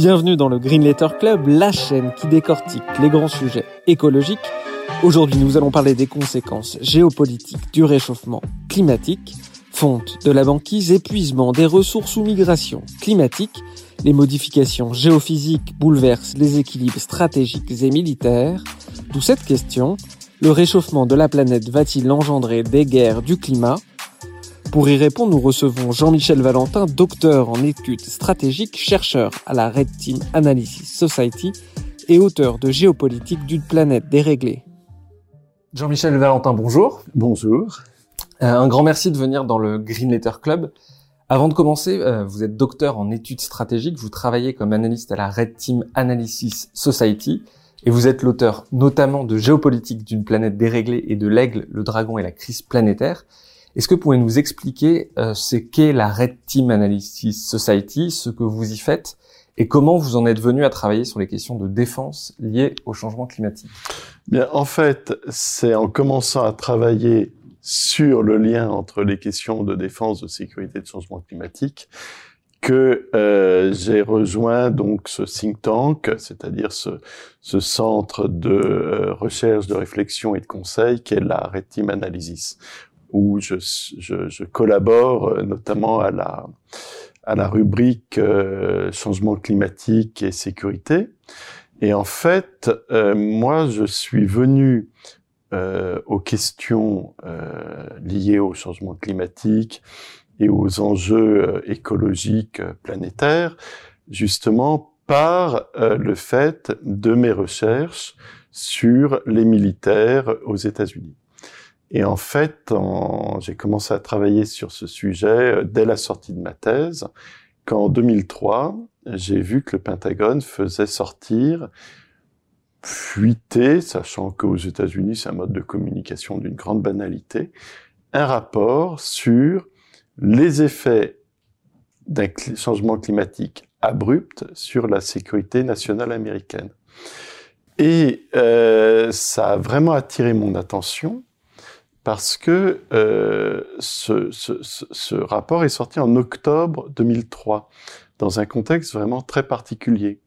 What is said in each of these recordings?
Bienvenue dans le Green Letter Club, la chaîne qui décortique les grands sujets écologiques. Aujourd'hui, nous allons parler des conséquences géopolitiques du réchauffement climatique, fonte de la banquise, épuisement des ressources ou migration climatique. Les modifications géophysiques bouleversent les équilibres stratégiques et militaires. D'où cette question, le réchauffement de la planète va-t-il engendrer des guerres du climat? Pour y répondre, nous recevons Jean-Michel Valentin, docteur en études stratégiques, chercheur à la Red Team Analysis Society et auteur de Géopolitique d'une planète déréglée. Jean-Michel Valentin, bonjour. Bonjour. Euh, un grand merci de venir dans le Green Letter Club. Avant de commencer, euh, vous êtes docteur en études stratégiques, vous travaillez comme analyste à la Red Team Analysis Society et vous êtes l'auteur notamment de Géopolitique d'une planète déréglée et de l'aigle, le dragon et la crise planétaire. Est-ce que vous pouvez nous expliquer euh, ce qu'est la Red Team Analysis Society, ce que vous y faites et comment vous en êtes venu à travailler sur les questions de défense liées au changement climatique? Bien, en fait, c'est en commençant à travailler sur le lien entre les questions de défense, de sécurité et de changement climatique que euh, j'ai rejoint donc ce think tank, c'est-à-dire ce, ce, centre de euh, recherche, de réflexion et de conseil qu'est la Red Team Analysis, où je, je, je, collabore euh, notamment à la, à la rubrique euh, changement climatique et sécurité. Et en fait, euh, moi, je suis venu euh, aux questions euh, liées au changement climatique et aux enjeux écologiques planétaires, justement par le fait de mes recherches sur les militaires aux États-Unis. Et en fait, j'ai commencé à travailler sur ce sujet euh, dès la sortie de ma thèse, quand en 2003, j'ai vu que le Pentagone faisait sortir, fuiter, sachant qu'aux États-Unis, c'est un mode de communication d'une grande banalité, un rapport sur les effets d'un changement climatique abrupt sur la sécurité nationale américaine. Et euh, ça a vraiment attiré mon attention parce que euh, ce, ce, ce, rapport est sorti en octobre 2003, dans un contexte vraiment très particulier,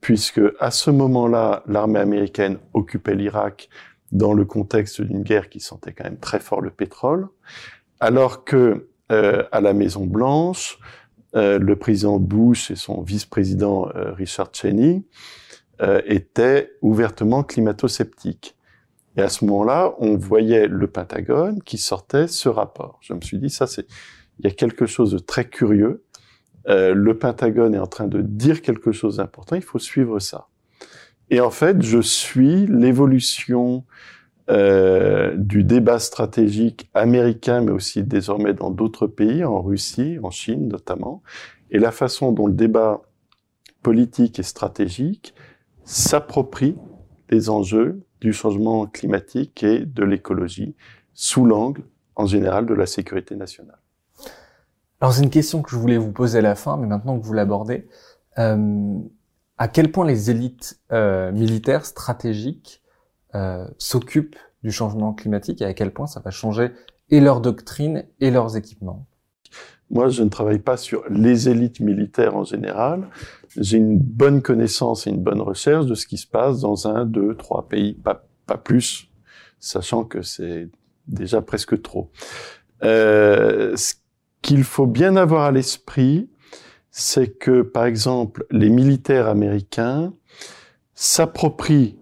puisque à ce moment-là, l'armée américaine occupait l'Irak dans le contexte d'une guerre qui sentait quand même très fort le pétrole, alors que euh, à la Maison Blanche, euh, le président Bush et son vice-président euh, Richard Cheney euh, étaient ouvertement climato-sceptiques. Et à ce moment-là, on voyait le Pentagone qui sortait ce rapport. Je me suis dit, ça, c'est, il y a quelque chose de très curieux. Euh, le Pentagone est en train de dire quelque chose d'important. Il faut suivre ça. Et en fait, je suis l'évolution euh, du débat stratégique américain, mais aussi désormais dans d'autres pays, en Russie, en Chine notamment, et la façon dont le débat politique et stratégique s'approprie des enjeux du changement climatique et de l'écologie sous l'angle, en général, de la sécurité nationale. Alors c'est une question que je voulais vous poser à la fin, mais maintenant que vous l'abordez, euh, à quel point les élites euh, militaires stratégiques euh, s'occupent du changement climatique et à quel point ça va changer et leur doctrine et leurs équipements? Moi, je ne travaille pas sur les élites militaires en général. J'ai une bonne connaissance et une bonne recherche de ce qui se passe dans un, deux, trois pays, pas, pas plus, sachant que c'est déjà presque trop. Euh, ce qu'il faut bien avoir à l'esprit, c'est que, par exemple, les militaires américains s'approprient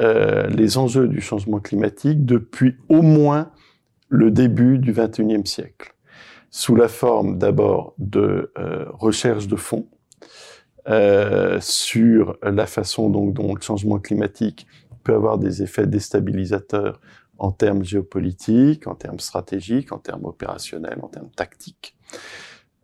euh, les enjeux du changement climatique depuis au moins le début du XXIe siècle sous la forme d'abord de euh, recherche de fonds euh, sur la façon dont le changement climatique peut avoir des effets déstabilisateurs en termes géopolitiques, en termes stratégiques, en termes opérationnels, en termes tactiques.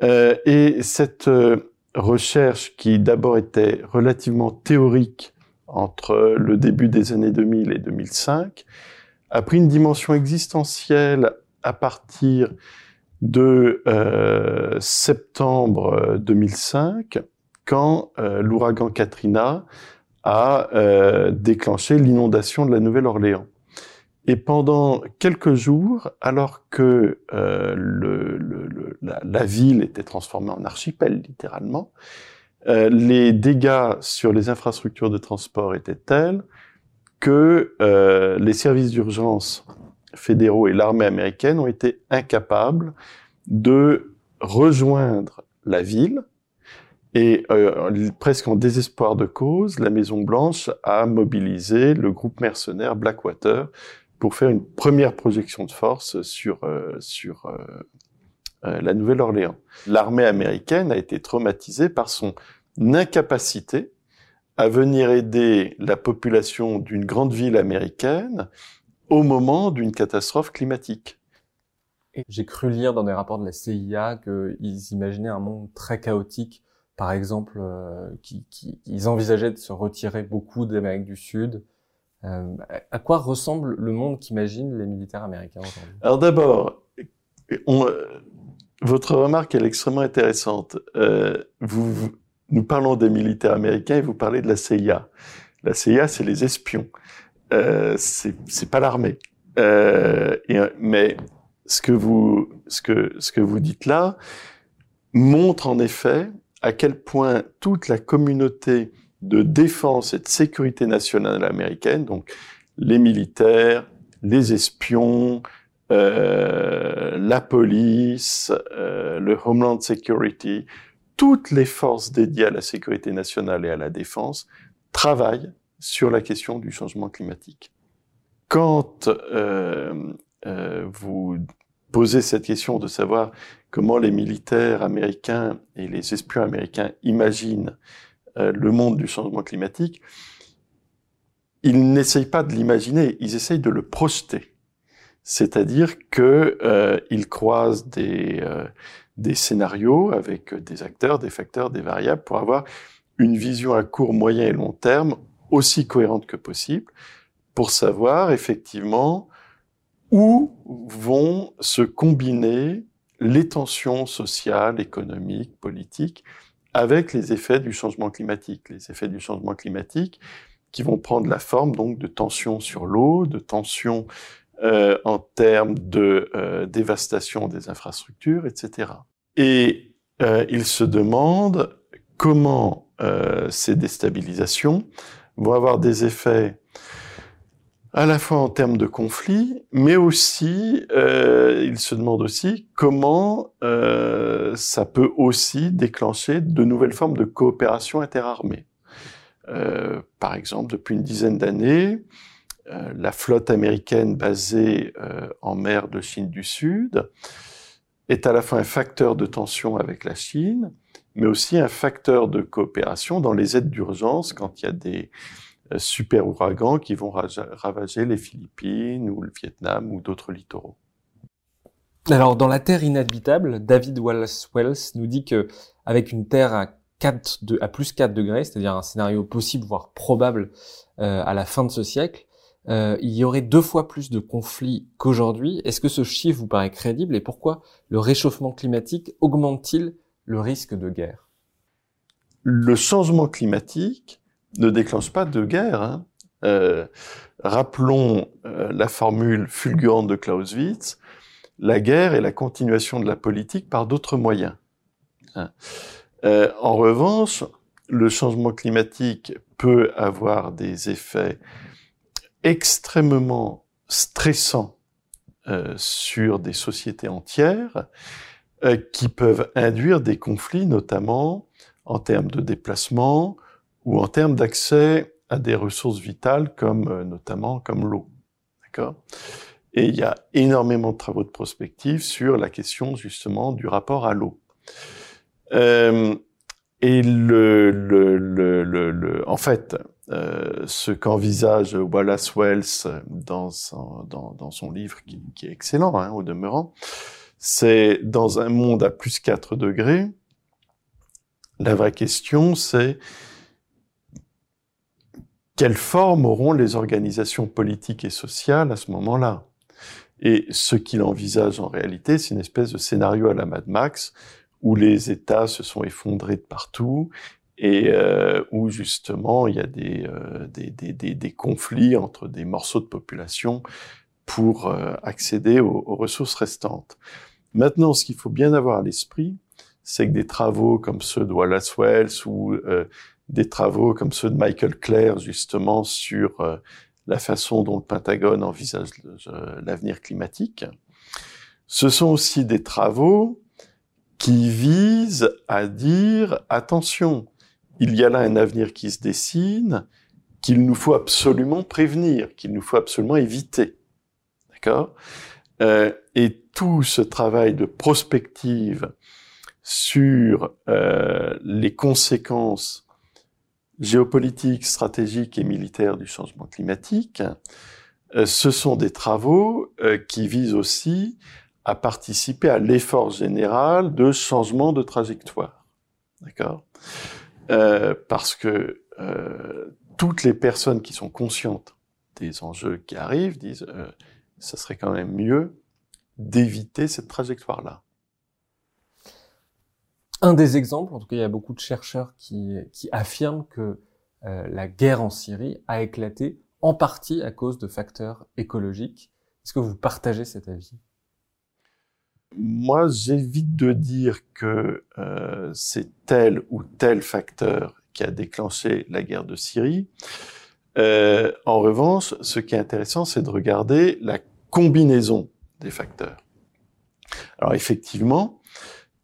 Euh, et cette, euh, recherche qui d'abord était relativement théorique entre le début des années 2000 et 2005, a pris une dimension existentielle à partir de euh, septembre 2005, quand euh, l'ouragan Katrina a euh, déclenché l'inondation de la Nouvelle-Orléans. Et pendant quelques jours, alors que euh, la, la, ville était transformée en archipel, littéralement, euh, les dégâts sur les infrastructures de transport étaient tels que euh, les services d'urgence fédéraux et l'armée américaine ont été incapables de rejoindre la ville et euh, presque en désespoir de cause, la Maison Blanche a mobilisé le groupe mercenaire Blackwater pour faire une première projection de force sur euh, sur euh, euh, la Nouvelle-Orléans. L'armée américaine a été traumatisée par son incapacité à venir aider la population d'une grande ville américaine au moment d'une catastrophe climatique. J'ai cru lire dans des rapports de la CIA qu'ils imaginaient un monde très chaotique par exemple, euh, qui, qui, ils envisageaient de se retirer beaucoup d'Amérique du Sud. Euh, à quoi ressemble le monde qu'imaginent les militaires américains aujourd'hui? Alors d'abord, votre remarque est extrêmement intéressante. Euh, vous, vous, nous parlons des militaires américains et vous parlez de la CIA. La CIA, c'est les espions. Euh, c'est pas l'armée. Euh, mais ce que vous ce que ce que vous dites là montre en effet à quel point toute la communauté de défense et de sécurité nationale américaine, donc les militaires, les espions, euh, la police, euh, le Homeland Security, toutes les forces dédiées à la sécurité nationale et à la défense travaillent sur la question du changement climatique. Quand euh, euh vous poser cette question de savoir comment les militaires américains et les espions américains imaginent euh, le monde du changement climatique, ils n'essayent pas de l'imaginer, ils essayent de le projeter. C'est-à-dire qu'ils croisent des scénarios avec des acteurs, des facteurs, des variables pour avoir une vision à court, moyen et long terme aussi cohérente que possible pour savoir effectivement où vont se combiner les tensions sociales, économiques, politiques, avec les effets du changement climatique. Les effets du changement climatique qui vont prendre la forme donc de tensions sur l'eau, de tensions euh, en termes de euh, dévastation des infrastructures, etc. Et euh, se demande comment euh, ces déstabilisations vont avoir des effets à la fois en termes de conflit, mais aussi, euh, il se demande aussi comment euh, ça peut aussi déclencher de nouvelles formes de coopération interarmée. Euh, par exemple, depuis une dizaine d'années, la flotte américaine basée en mer de Chine du Sud est à la fois un facteur de tension avec la Chine, mais aussi un facteur de coopération dans les aides d'urgence quand il y a des euh, super ouragans qui vont ravager les Philippines ou le Vietnam ou d'autres littoraux. Alors, dans La Terre inhabitable, David Wallace Wells nous dit que avec une Terre à 4 de, à plus 4 degrés, c'est-à-dire un scénario possible, voire probable, euh, à la fin de ce siècle, euh, il y aurait deux fois plus de conflits qu'aujourd'hui. Est-ce que ce chiffre vous paraît crédible et pourquoi le réchauffement climatique augmente-t-il le risque de guerre Le changement climatique ne déclenche pas de guerre. Hein. Euh, rappelons euh, la formule fulgurante de Clausewitz, la guerre est la continuation de la politique par d'autres moyens. Hein. Euh, en revanche, le changement climatique peut avoir des effets extrêmement stressants sur des sociétés entières euh, qui peuvent induire des conflits, notamment en termes de déplacement, ou en termes d'accès à des ressources vitales comme euh, notamment comme l'eau. D'accord? Et il y a énormément de travaux de prospective sur la question justement du rapport à l'eau. Euh, et le, le, le, le, en fait, euh, ce qu'envisage Wallace Wells dans son, dans, dans son livre, qui, qui est excellent hein, au demeurant, c'est dans un monde à plus 4 degrés, la vraie question, c'est quelle forme auront les organisations politiques et sociales à ce moment-là? Et ce qu'il envisage en réalité, c'est une espèce de scénario à la Mad Max, où les États se sont effondrés de partout, et euh, où justement il y a des, euh, des, conflits entre des morceaux de population pour euh, accéder aux, ressources restantes. Maintenant, ce qu'il faut bien avoir à l'esprit, c'est que des travaux comme ceux de Wallace Wells ou euh, des travaux comme ceux de Michael Clare, justement, sur euh, la façon dont le Pentagone envisage l'avenir climatique, ce sont aussi des travaux qui visent à dire, attention, il y a là un avenir qui se dessine, qu'il nous faut absolument prévenir, qu'il nous faut absolument éviter. D'accord? Euh, Et tout ce travail de prospective sur euh, les conséquences géopolitiques, stratégiques et militaires du changement climatique, euh, ce sont des travaux euh, qui visent aussi à participer à l'effort général de changement de trajectoire. D'accord? Parce que toutes les personnes qui sont conscientes des enjeux qui arrivent disent ça serait quand même mieux d'éviter cette trajectoire-là. Un des exemples, en tout cas, il y a beaucoup de chercheurs qui, qui affirment que euh, la guerre en Syrie a éclaté en partie à cause de facteurs écologiques. Est-ce que vous partagez cet avis? Moi, j'évite de dire que euh, c'est tel ou tel facteur qui a déclenché la guerre de Syrie. Euh, en revanche, ce qui est intéressant, c'est de regarder la combinaison des facteurs. Alors effectivement,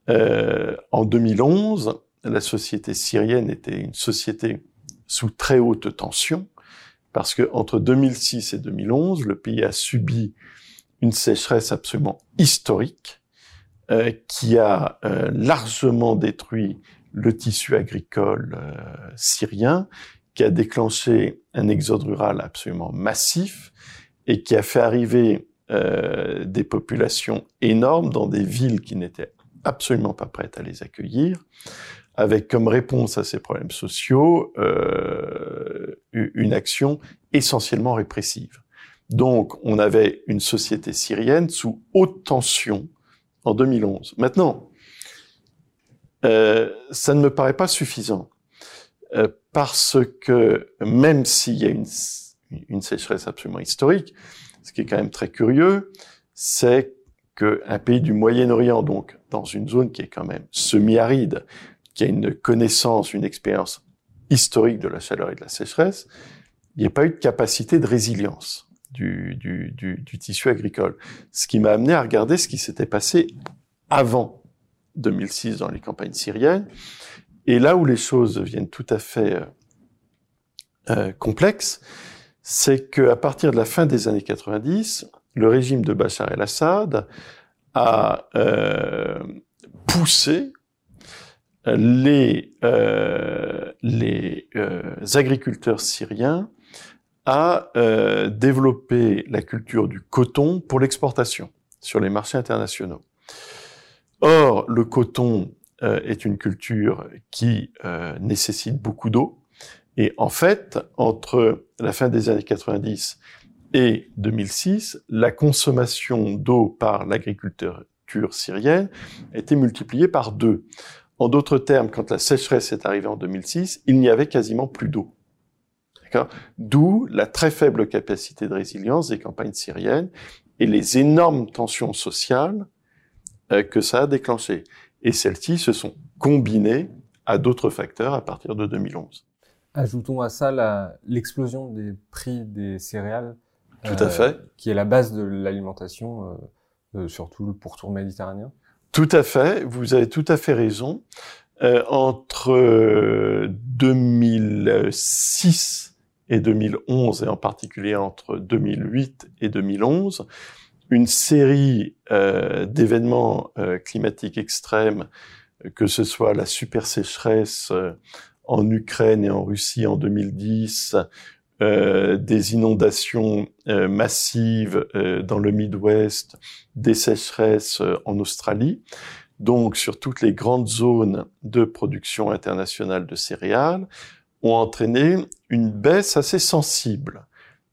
euh, en 2011, la société syrienne était une société sous très haute tension, parce que entre 2006 et 2011, le pays a subi une sécheresse absolument historique euh, qui a euh, largement détruit le tissu agricole euh, syrien, qui a déclenché un exode rural absolument massif et qui a fait arriver des populations énormes dans des villes qui n'étaient absolument pas prêtes à les accueillir, avec comme réponse à ces problèmes sociaux une action essentiellement répressive. Donc, on avait une société syrienne sous haute tension en 2011. Maintenant, euh, ça ne me paraît pas suffisant euh, parce que même s'il y a une, une, sécheresse absolument historique, ce qui est quand même très curieux, c'est qu'un pays du Moyen-Orient, donc dans une zone qui est quand même semi-aride, qui a une connaissance, une expérience historique de la chaleur et de la sécheresse, il n'y a pas eu de capacité de résilience du, tissu agricole. Ce qui m'a amené à regarder ce qui s'était passé avant 2006 dans les campagnes syriennes. Et là où les choses deviennent tout à fait euh, euh complexes, c'est qu'à partir de la fin des années 90, le régime de Bachar el-Assad a euh, poussé les, euh, euh, agriculteurs syriens a euh, développé la culture du coton pour l'exportation sur les marchés internationaux. Or, le coton est une culture qui nécessite beaucoup d'eau. Et en fait, entre la fin des années 90 et 2006, la consommation d'eau par l'agriculture syrienne a été multipliée par deux. En d'autres termes, quand la sécheresse est arrivée en 2006, il n'y avait quasiment plus d'eau. D'où la très faible capacité de résilience des campagnes syriennes et les énormes tensions sociales euh, que ça a déclenchées. Et celles-ci se sont combinées à d'autres facteurs à partir de 2011. Ajoutons à ça l'explosion des prix des céréales. Tout à euh, fait. Qui est la base de l'alimentation, euh, surtout le pourtour méditerranéen. Tout à fait. Vous avez tout à fait raison. entre 2006 et 2011, et en particulier entre 2008 et 2011, une série euh, d'événements euh, climatiques extrêmes, que ce soit la super sécheresse euh, en Ukraine et en Russie en 2010, euh, des inondations euh, massives dans le Midwest, des sécheresses en Australie. donc sur toutes les grandes zones de production internationale de céréales, ont entraîné une baisse assez sensible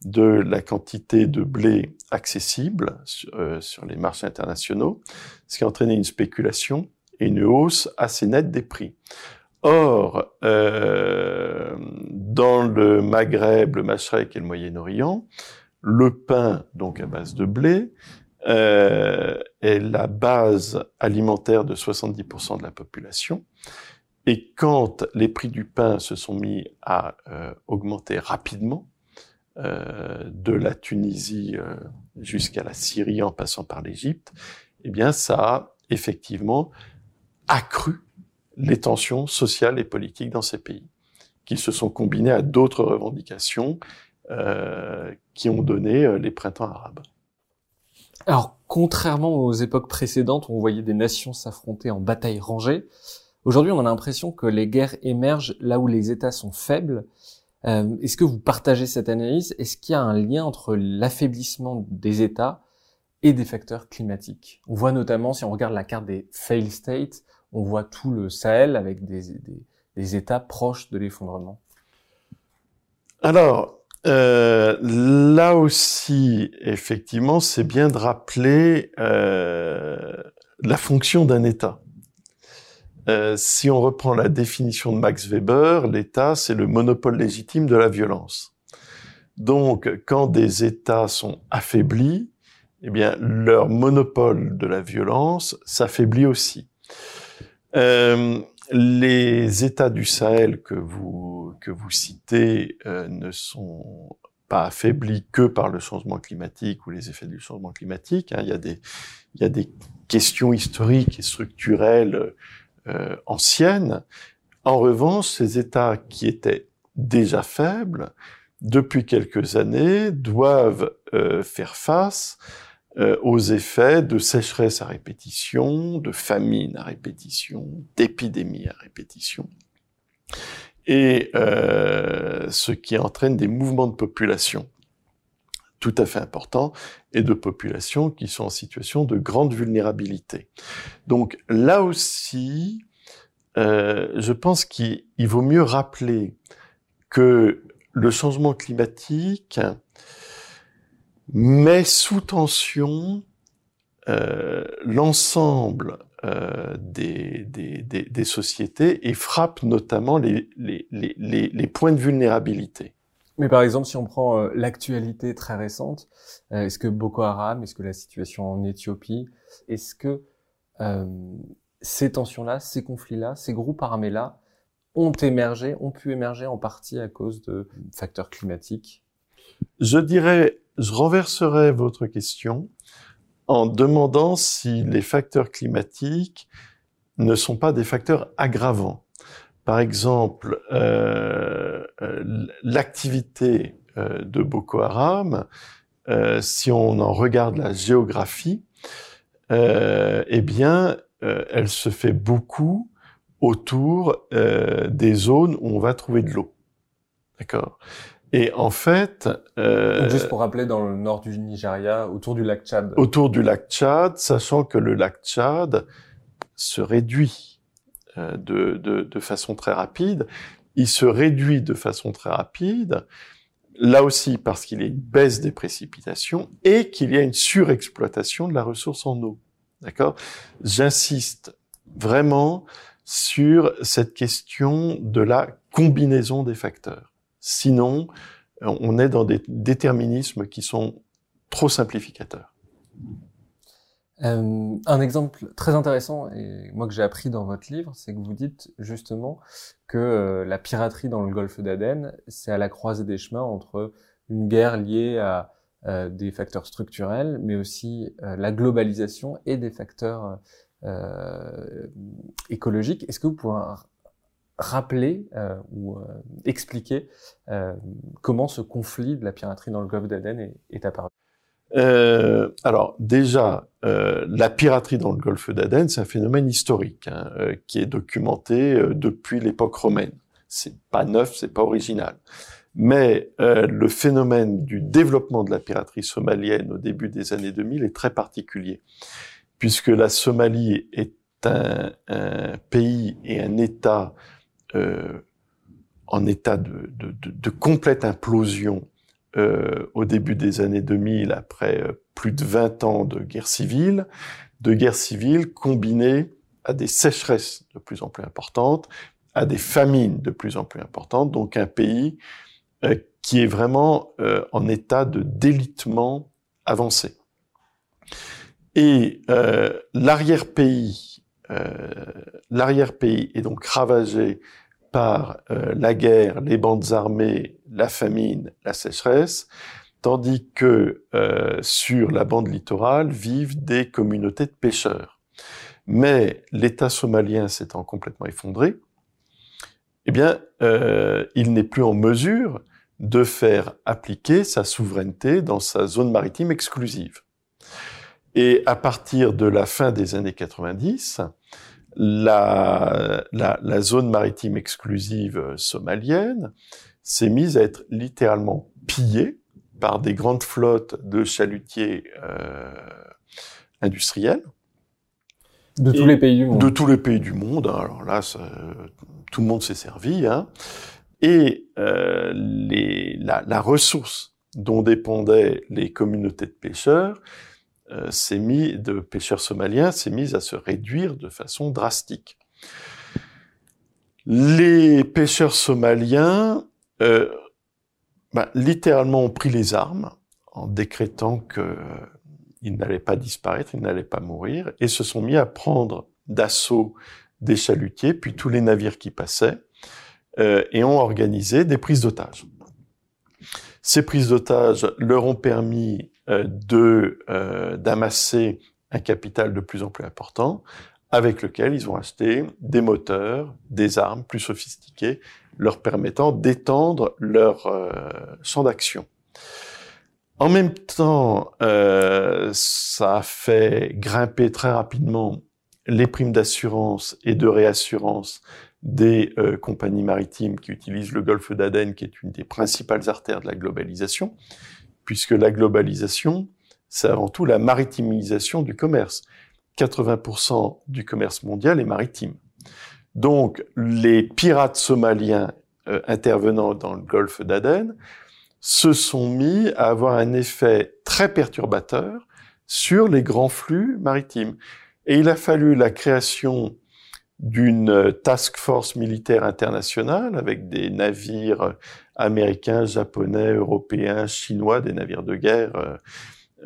de la quantité de blé accessible euh, sur, les marchés internationaux, ce qui a entraîné une spéculation et une hausse assez nette des prix. Or, euh, dans le Maghreb, le Mashrek et le Moyen-Orient, le pain, donc à base de blé, euh, est la base alimentaire de 70% de la population. Et quand les prix du pain se sont mis à euh, augmenter rapidement, euh, de la Tunisie euh, jusqu'à la Syrie en passant par l'Égypte, eh bien ça a effectivement accru les tensions sociales et politiques dans ces pays, qui se sont combinées à d'autres revendications euh, qui ont donné euh, les printemps arabes. Alors, contrairement aux époques précédentes où on voyait des nations s'affronter en bataille rangée, aujourd'hui on a l'impression que les guerres émergent là où les États sont faibles. Euh, Est-ce que vous partagez cette analyse? Est-ce qu'il y a un lien entre l'affaiblissement des États et des facteurs climatiques? On voit notamment, si on regarde la carte des fail states, on voit tout le Sahel avec des, des, États proches de l'effondrement. Alors, euh, là aussi, effectivement, c'est bien de rappeler euh, la fonction d'un État. Euh, si on reprend la définition de Max Weber, l'État, c'est le monopole légitime de la violence. Donc, quand des États sont affaiblis, eh bien, leur monopole de la violence s'affaiblit aussi. Euh, les États du Sahel que vous, que vous citez euh, ne sont pas affaiblis que par le changement climatique ou les effets du changement climatique. Hein. Il, y a des, il y a des questions historiques et structurelles euh, anciennes. En revanche, ces États qui étaient déjà faibles, depuis quelques années, doivent euh, faire face euh, aux effets de sécheresse à répétition, de famine à répétition, d'épidémie à répétition, et euh, ce qui entraîne des mouvements de population tout à fait importants et de populations qui sont en situation de grande vulnérabilité. Donc là aussi, euh, je pense qu'il vaut mieux rappeler que le changement climatique met sous tension euh, l'ensemble euh, des, sociétés et frappe notamment les, points de vulnérabilité. Mais par exemple, si on prend euh, l'actualité très récente, est-ce que Boko Haram, est-ce que la situation en Éthiopie, est-ce que ces tensions-là, ces conflits-là, ces groupes armés-là ont émergé, ont pu émerger en partie à cause de facteurs climatiques Je dirais je renverserai votre question en demandant si les facteurs climatiques ne sont pas des facteurs aggravants. Par exemple, euh, euh l'activité euh, de Boko Haram, si on en regarde la géographie, eh bien, elle se fait beaucoup autour des zones où on va trouver de l'eau. D'accord? Et en fait... Euh, juste pour rappeler, dans le nord du Nigeria, autour du lac Tchad. Autour du lac Tchad, sachant que le lac Tchad se réduit euh, de, de, de, façon très rapide. Il se réduit de façon très rapide, là aussi parce qu'il y a une baisse des précipitations et qu'il y a une surexploitation de la ressource en eau. D'accord? J'insiste vraiment sur cette question de la combinaison des facteurs. Sinon, on est dans des déterminismes qui sont trop simplificateurs. Euh, un exemple très intéressant, et moi que j'ai appris dans votre livre, c'est que vous dites justement que euh, la piraterie dans le golfe d'Aden, c'est à la croisée des chemins entre une guerre liée à euh, des facteurs structurels, mais aussi la globalisation et des facteurs écologiques. Est-ce que vous pouvez rappeler euh, ou euh, expliquer euh, comment ce conflit de la piraterie dans le golfe d'Aden est, apparu alors déjà, la piraterie dans le golfe d'Aden, c'est un phénomène historique hein, qui est documenté depuis l'époque romaine. C'est pas neuf, c'est pas original. Mais le phénomène du développement de la piraterie somalienne au début des années 2000 est très particulier, puisque la Somalie est un, pays et un État euh, en état de, complète implosion euh, au début des années 2000, après euh, plus de 20 ans de guerre civile, de guerre civile combinée à des sécheresses de plus en plus importantes, à des famines de plus en plus importantes, donc un pays qui est vraiment en état de délitement avancé. Et l'arrière-pays, l'arrière-pays est donc ravagé par la guerre, les bandes armées, la famine, la sécheresse, tandis que sur la bande littorale vivent des communautés de pêcheurs. Mais l'État somalien s'étant complètement effondré, eh bien, euh, il n'est plus en mesure de faire appliquer sa souveraineté dans sa zone maritime exclusive. Et à partir de la fin des années 90, la, la, la zone maritime exclusive somalienne s'est mise à être littéralement pillée par des grandes flottes de chalutiers euh, industriels. De tous les pays du monde. De tous les pays du monde. Hein. Alors là, ça, tout le monde s'est servi. Hein. Et euh, les, la, la, ressource dont dépendaient les communautés de pêcheurs euh, mis, de pêcheurs somaliens, s'est mise à se réduire de façon drastique. Les pêcheurs somaliens, euh, bah, littéralement, ont pris les armes en décrétant que ils n'allaient pas disparaître, ils n'allaient pas mourir, et se sont mis à prendre d'assaut des chalutiers, puis tous les navires qui passaient, euh, et ont organisé des prises d'otages. Ces prises d'otages leur ont permis de euh, d'amasser un capital de plus en plus important, avec lequel ils ont acheté des moteurs, des armes plus sophistiquées, leur permettant d'étendre leur euh, champ d'action. En même temps, euh, ça a fait grimper très rapidement les primes d'assurance et de réassurance des euh, compagnies maritimes qui utilisent le golfe d'Aden, qui est une des principales artères de la globalisation, puisque la globalisation, c'est avant tout la maritimisation du commerce. 80% du commerce mondial est maritime. Donc, les pirates somaliens euh, intervenant dans le golfe d'Aden se sont mis à avoir un effet très perturbateur sur les grands flux maritimes. Et il a fallu la création d'une task force militaire internationale avec des navires américains, japonais, européens, chinois, des navires de guerre euh,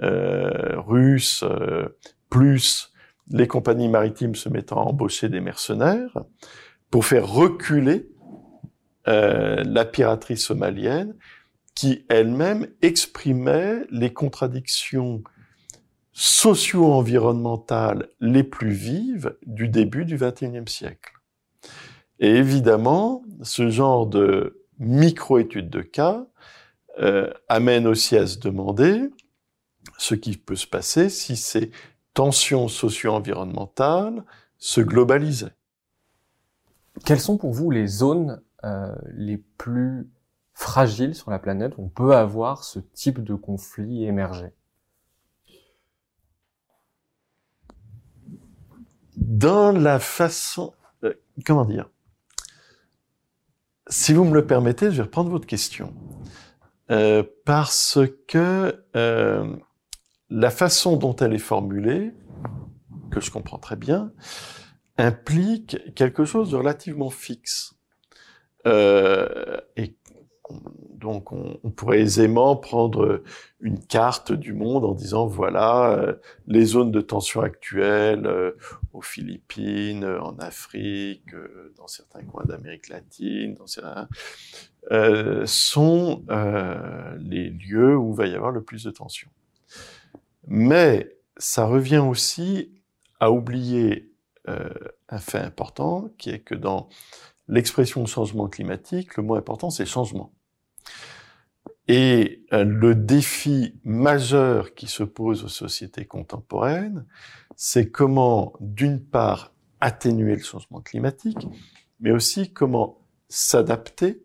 euh, russes, euh, plus les compagnies maritimes se mettant à embaucher des mercenaires pour faire reculer euh, la piraterie somalienne qui elle-même exprimait les contradictions socio-environnementales les plus vives du début du XXIe siècle. Et évidemment, ce genre de micro-études de cas euh, amène aussi à se demander ce qui peut se passer si ces tensions socio-environnementales se globalisaient. Quelles sont pour vous les zones euh, les plus fragiles sur la planète où on peut avoir ce type de conflit émerger dans la façon, euh, comment dire, si vous me le permettez, je vais reprendre votre question. Euh, parce que euh, la façon dont elle est formulée, que je comprends très bien, implique quelque chose de relativement fixe. Euh, et donc on, pourrait aisément prendre une carte du monde en disant voilà euh, les zones de tension actuelles euh, aux Philippines, en Afrique, euh, dans certains coins d'Amérique latine, dans sont les lieux où va y avoir le plus de tension. Mais ça revient aussi à oublier un fait important qui est que dans l'expression changement climatique, le mot important c'est changement. Et euh, le défi majeur qui se pose aux sociétés contemporaines, c'est comment, d'une part, atténuer le changement climatique, mais aussi comment s'adapter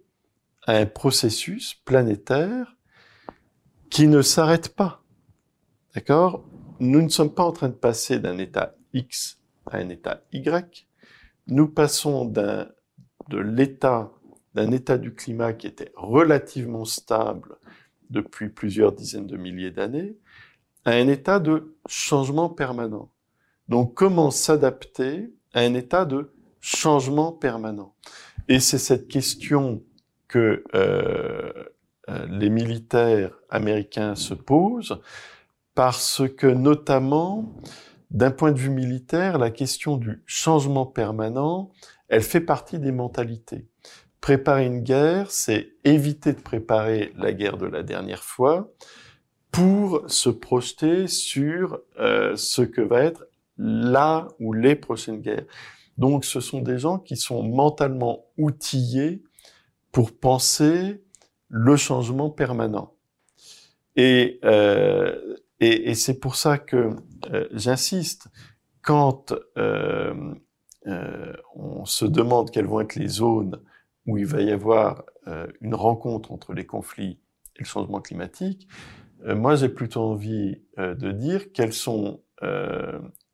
à un processus planétaire qui ne s'arrête pas. D'accord? Nous ne sommes pas en train de passer d'un état X à un État Y. Nous passons d'un de l'état d'un état du climat qui était relativement stable depuis plusieurs dizaines de milliers d'années à un état de changement permanent. Donc comment s'adapter à un état de changement permanent? Et c'est cette question que euh, euh, les militaires américains se posent parce que notamment d'un point de vue militaire, la question du changement permanent, elle fait partie des mentalités. Préparer une guerre, c'est éviter de préparer la guerre de la dernière fois pour se projeter sur euh, ce que va être là ou les prochaines guerres. Donc ce sont des gens qui sont mentalement outillés pour penser le changement permanent. Et, euh, et, et c'est pour ça que euh, j'insiste, quand euh, euh, on se demande quelles vont être les zones où il va y avoir euh, une rencontre entre les conflits et le changement climatique, euh, moi j'ai plutôt envie de dire quelles sont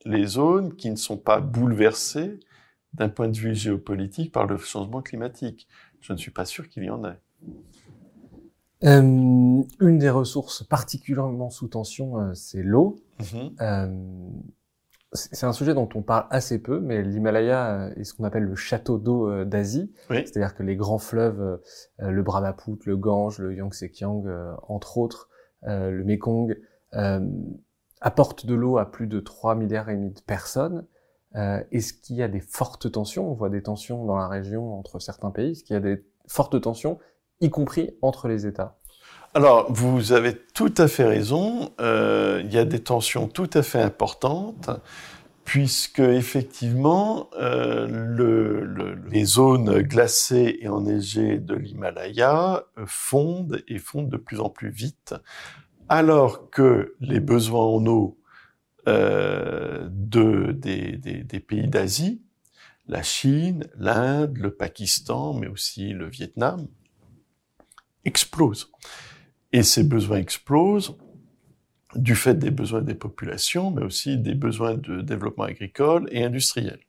les zones qui ne sont pas bouleversées d'un point de vue géopolitique par le changement climatique. Je ne suis pas sûr qu'il y en ait. Euh, une des ressources particulièrement sous tension, euh, c'est l'eau. Mhm. Euh, c'est un sujet dont on parle assez peu, mais l'Himalaya est ce qu'on appelle le château d'eau d'Asie. Oui. C'est-à-dire que les grands fleuves, le Brahmaputra, le Gange, le Yangtze-Kiang, entre autres, le Mekong, apportent de l'eau à plus de 3 milliards et demi de personnes. Est-ce qu'il y a des fortes tensions? On voit des tensions dans la région entre certains pays. Est-ce qu'il y a des fortes tensions y compris entre les États? Alors, vous avez tout à fait raison. Euh, il y a des tensions tout à fait importantes, puisque effectivement, euh, le, le, les zones glacées et enneigées de l'Himalaya fondent et fondent de plus en plus vite, alors que les besoins en eau euh, de, des, des, pays d'Asie, la Chine, l'Inde, le Pakistan, mais aussi le Vietnam, explose. Et ces besoins explosent du fait des besoins des populations, mais aussi des besoins de développement agricole et industriel.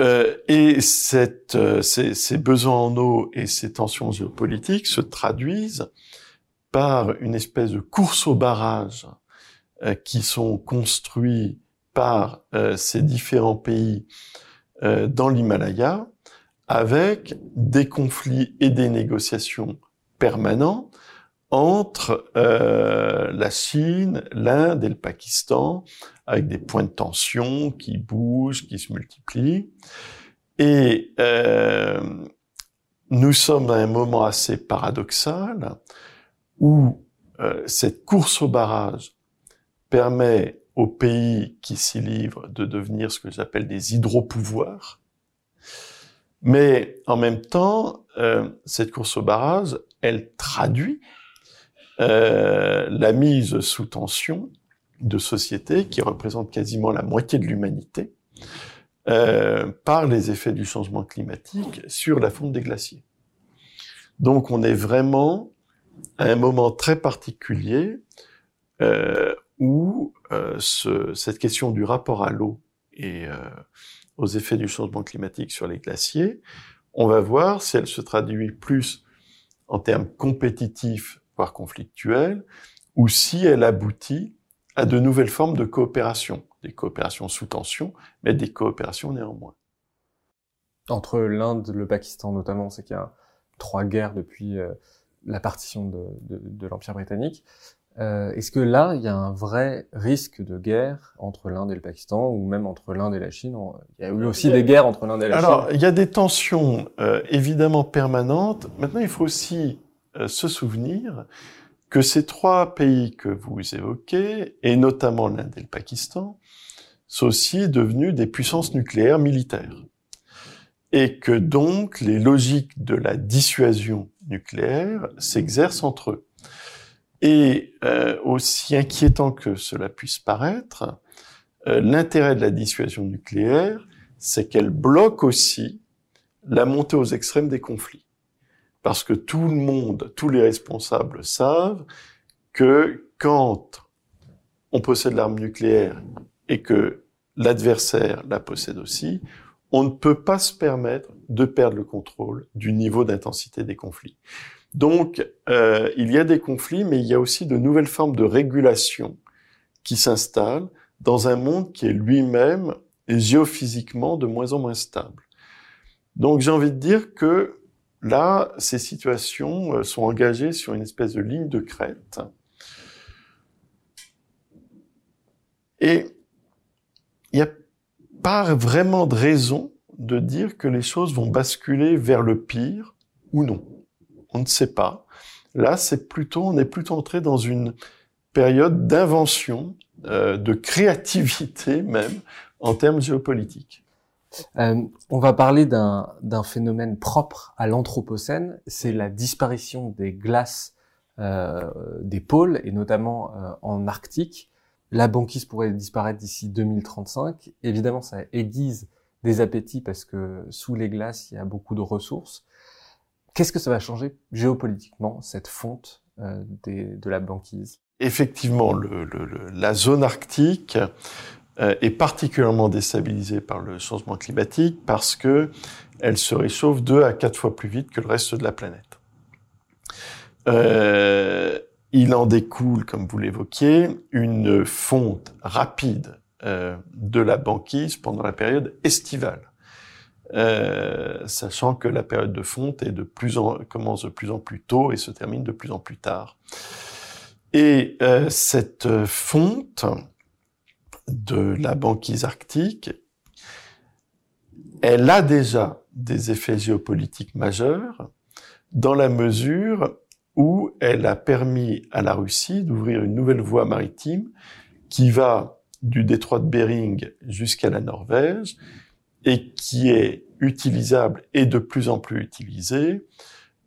Euh, et cette, euh, ces, ces, besoins en eau et ces tensions géopolitiques se traduisent par une espèce de course au barrage euh, qui sont construits par euh, ces différents pays euh, dans l'Himalaya avec des conflits et des négociations permanents entre euh, la Chine, l'Inde et le Pakistan, avec des points de tension qui bougent, qui se multiplient. Et euh, nous sommes à un moment assez paradoxal où euh, cette course au barrage permet aux pays qui s'y livrent de devenir ce que j'appelle des hydropouvoirs, mais en même temps, cette course au barrage, elle traduit euh, la mise sous tension de sociétés qui représentent quasiment la moitié de l'humanité euh, par les effets du changement climatique sur la fonte des glaciers. Donc on est vraiment à un moment très particulier euh, où ce, cette question du rapport à l'eau et aux effets du changement climatique sur les glaciers, on va voir si elle se traduit plus en termes compétitifs, voire conflictuels, ou si elle aboutit à de nouvelles formes de coopération, des coopérations sous tension, mais des coopérations néanmoins. Entre l'Inde, le Pakistan notamment, c'est qu'il y a trois guerres depuis euh, la partition de, de, de l'Empire britannique. Euh, Est-ce que là, il y a un vrai risque de guerre entre l'Inde et le Pakistan, ou même entre l'Inde et la Chine? Il y a eu aussi des guerres entre l'Inde et la Alors, Chine. Alors, il y a des tensions euh, évidemment permanentes. Maintenant, il faut aussi euh, se souvenir que ces trois pays que vous évoquez, et notamment l'Inde et le Pakistan, sont aussi devenus des puissances nucléaires militaires. Et que donc les logiques de la dissuasion nucléaire s'exercent entre eux. Et euh, aussi inquiétant que cela puisse paraître, euh, l'intérêt de la dissuasion nucléaire, c'est qu'elle bloque aussi la montée aux extrêmes des conflits. Parce que tout le monde, tous les responsables savent que quand on possède l'arme nucléaire et que l'adversaire la possède aussi, on ne peut pas se permettre de perdre le contrôle du niveau d'intensité des conflits. Donc, euh, il y a des conflits, mais il y a aussi de nouvelles formes de régulation qui s'installent dans un monde qui est lui-même géophysiquement de moins en moins stable. Donc, j'ai envie de dire que là, ces situations euh, sont engagées sur une espèce de ligne de crête. Et il n'y a pas vraiment de raison de dire que les choses vont basculer vers le pire ou non. On ne sait pas. Là, c'est plutôt, on est plutôt entré dans une période d'invention, euh, de créativité même, en termes géopolitiques. Euh, on va parler d'un phénomène propre à l'Anthropocène, c'est la disparition des glaces euh, des pôles, et notamment euh, en Arctique. La banquise pourrait disparaître d'ici 2035. Évidemment, ça aiguise des appétits parce que sous les glaces, il y a beaucoup de ressources. Qu'est-ce que ça va changer géopolitiquement, cette fonte euh, de la banquise? Effectivement, le, le, la zone arctique euh, est particulièrement déstabilisée par le changement climatique parce que elle se réchauffe deux à quatre fois plus vite que le reste de la planète. Euh, il en découle, comme vous l'évoquiez, une fonte rapide euh, de la banquise pendant la période estivale. Euh, sachant que la période de fonte est de plus en, commence de plus en plus tôt et se termine de plus en plus tard. Et euh, cette fonte de la banquise arctique, elle a déjà des effets géopolitiques majeurs dans la mesure où elle a permis à la Russie d'ouvrir une nouvelle voie maritime qui va du détroit de Bering jusqu'à la Norvège et qui est utilisable et de plus en plus utilisée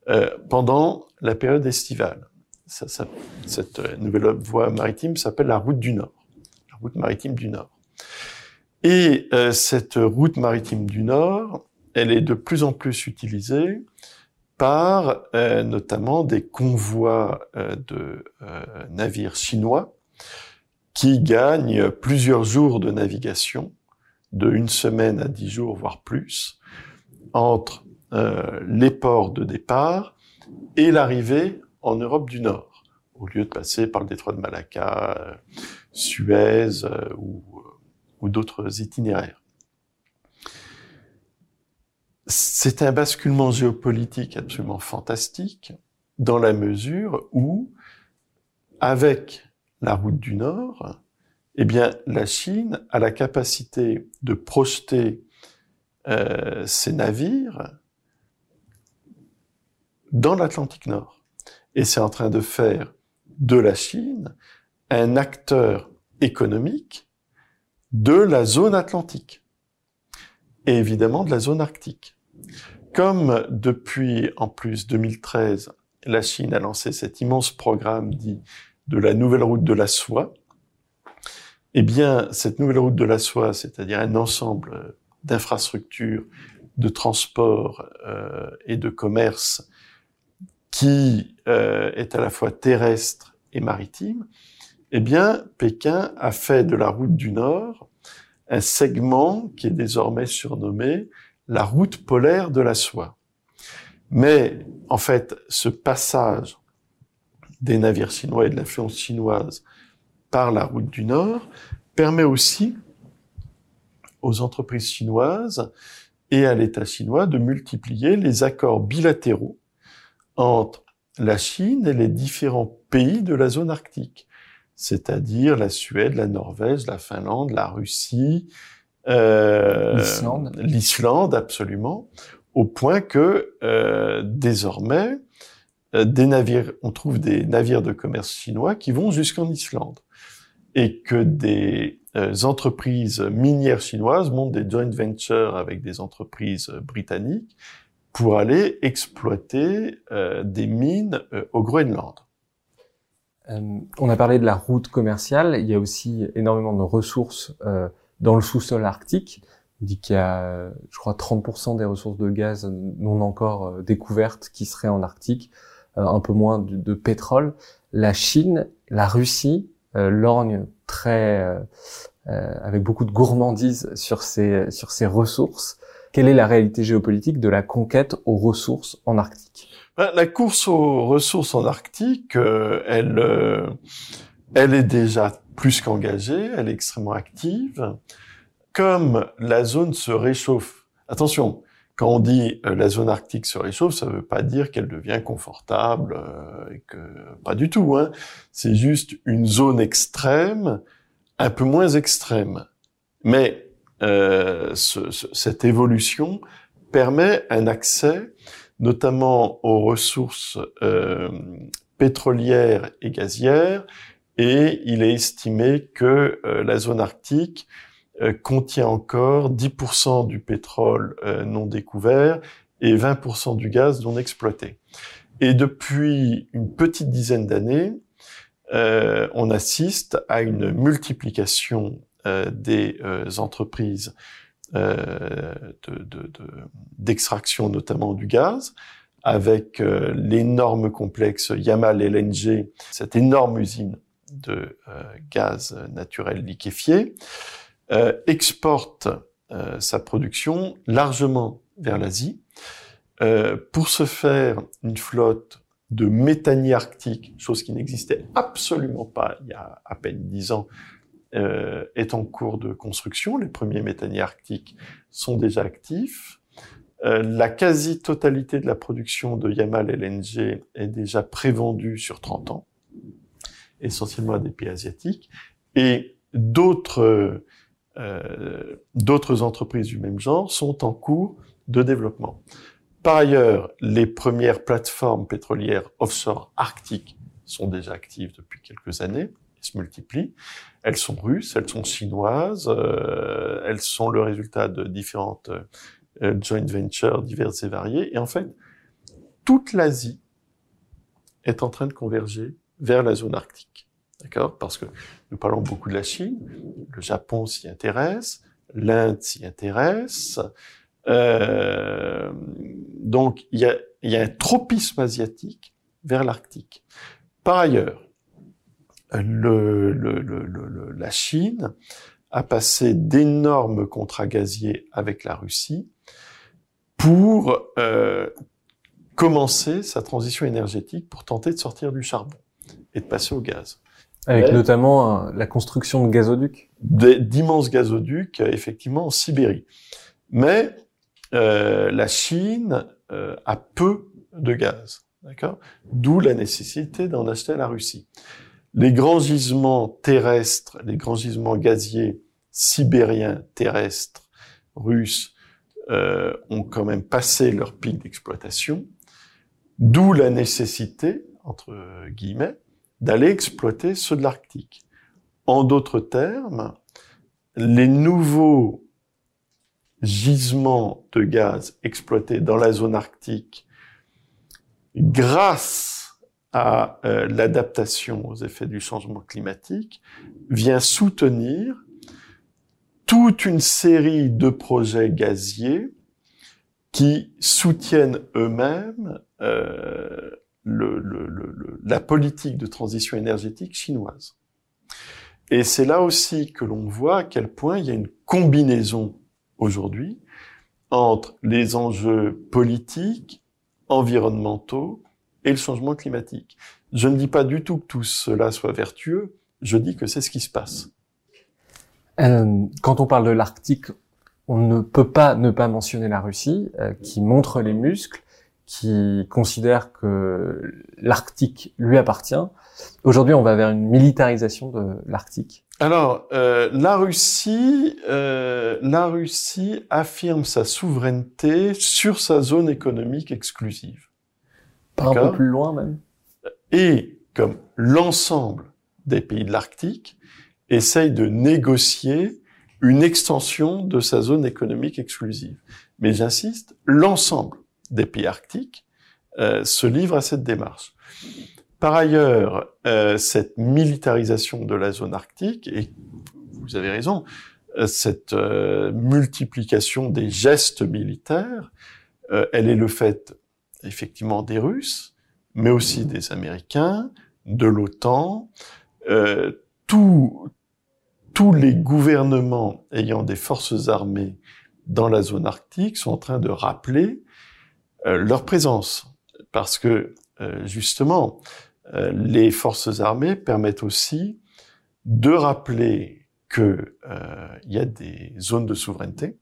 euh, pendant la période estivale. Ça, ça, cette nouvelle voie maritime s'appelle la route du Nord, la route maritime du Nord. Et euh, cette route maritime du Nord, elle est de plus en plus utilisée par euh, notamment des convois euh, de euh, navires chinois qui gagnent plusieurs jours de navigation, de une semaine à dix jours, voire plus, entre les ports de départ et l'arrivée en Europe du Nord, au lieu de passer par le détroit de Malacca, Suez ou, ou d'autres itinéraires. C'est un basculement géopolitique absolument fantastique dans la mesure où, avec la route du Nord, eh bien, la Chine a la capacité de projeter euh, ses navires dans l'Atlantique Nord. Et c'est en train de faire de la Chine un acteur économique de la zone atlantique et évidemment de la zone arctique. Comme depuis, en plus, 2013, la Chine a lancé cet immense programme dit de la nouvelle route de la soie, eh bien, cette nouvelle route de la soie, c'est-à-dire un ensemble d'infrastructures, de transport euh, et de commerce qui euh, est à la fois terrestre et maritime, eh bien, Pékin a fait de la route du Nord un segment qui est désormais surnommé la route polaire de la soie. Mais en fait, ce passage des navires chinois et de l'influence chinoise par la route du Nord permet aussi aux entreprises chinoises et à l'État chinois de multiplier les accords bilatéraux entre la Chine et les différents pays de la zone arctique, c'est-à-dire la Suède, la Norvège, la Finlande, la Russie, euh, l'Islande. absolument, au point que euh, désormais, euh, des navires, on trouve des navires de commerce chinois qui vont jusqu'en Islande, et que des euh, entreprises minières chinoises montent des joint ventures avec des entreprises britanniques pour aller exploiter des mines au Groenland. on a parlé de la route commerciale, il y a aussi énormément de ressources dans le sous-sol arctique. On dit qu'il y a, je crois, 30% des ressources de gaz non encore euh, découvertes qui seraient en Arctique, euh, un peu moins de, pétrole. La Chine, la Russie euh, lorgnent très avec beaucoup de gourmandise sur ces sur ces ressources. Quelle est la réalité géopolitique de la conquête aux ressources en Arctique? Ben, La course aux ressources en Arctique, elle elle est déjà plus qu'engagée, elle est extrêmement active. Comme la zone se réchauffe, attention, quand on dit euh, la zone arctique se réchauffe, ça ne veut pas dire qu'elle devient confortable, euh, et que pas du tout. Hein. C'est juste une zone extrême, un peu moins extrême. Mais euh, ce, cette évolution permet un accès, notamment aux ressources euh, pétrolières et gazières, et il est estimé que euh, la zone arctique contient encore 10% du pétrole euh, non découvert et 20% du gaz non exploité. Et depuis une petite dizaine d'années, on assiste à une multiplication des entreprises d'extraction de, de, notamment du gaz, avec l'énorme complexe Yamal LNG, cette énorme usine de euh, gaz naturel liquéfié, euh, exporte euh, sa production largement vers l'Asie. pour se faire une flotte de méthaniers arctiques, chose qui n'existait absolument pas il y a à peine dix ans, est en cours de construction. Les premiers méthaniers arctiques sont déjà actifs. la quasi-totalité de la production de Yamal LNG est déjà prévendue sur 30 ans essentiellement à des pays asiatiques, et d'autres euh, d'autres entreprises du même genre sont en cours de développement. Par ailleurs, les premières plateformes pétrolières offshore arctiques sont déjà actives depuis quelques années et se multiplient. Elles sont russes, elles sont chinoises, euh, elles sont le résultat de différentes euh, joint ventures diverses et variées. Et en fait, toute l'Asie est en train de converger vers la zone arctique. D'accord? Parce que nous parlons beaucoup de la Chine, le Japon s'y intéresse, l'Inde s'y intéresse. Euh, donc, il y a, un tropisme asiatique vers l'Arctique. Par ailleurs, le, le, le, la Chine a passé d'énormes contrats gaziers avec la Russie pour euh, commencer sa transition énergétique pour tenter de sortir du charbon et de passer au gaz. Avec notamment euh, la construction de gazoducs D'immenses gazoducs, euh, effectivement, en Sibérie. Mais euh, la Chine euh, a peu de gaz, d'accord? D'où la nécessité d'en acheter à la Russie. Les grands gisements terrestres, les grands gisements gaziers sibériens terrestres russes euh, ont quand même passé leur pic d'exploitation, d'où la nécessité, entre guillemets, d'aller exploiter ceux de l'Arctique. En d'autres termes, les nouveaux gisements de gaz exploités dans la zone arctique grâce à euh, l'adaptation aux effets du changement climatique vient soutenir toute une série de projets gaziers qui soutiennent eux-mêmes euh, le, le, le, la politique de transition énergétique chinoise. Et c'est là aussi que l'on voit à quel point il y a une combinaison aujourd'hui entre les enjeux politiques, environnementaux et le changement climatique. Je ne dis pas du tout que tout cela soit vertueux, je dis que c'est ce qui se passe. Euh, quand on parle de l'Arctique, on ne peut pas ne pas mentionner la Russie, euh, qui montre les muscles, qui considère que l'Arctique lui appartient. Aujourd'hui, on va vers une militarisation de l'Arctique. Alors, euh, la Russie, euh, la Russie affirme sa souveraineté sur sa zone économique exclusive. Pas un peu plus loin même. Et comme l'ensemble des pays de l'Arctique essaye de négocier une extension de sa zone économique exclusive. Mais j'insiste, l'ensemble des pays arctiques euh, se livrent à cette démarche. Par ailleurs, euh, cette militarisation de la zone arctique, et vous avez raison, euh, cette multiplication des gestes militaires, elle est le fait effectivement des Russes, mais aussi des Américains, de l'OTAN, tous les gouvernements ayant des forces armées dans la zone arctique sont en train de rappeler leur présence. Parce que, euh, justement, euh, les forces armées permettent aussi de rappeler qu'il y a des zones de souveraineté.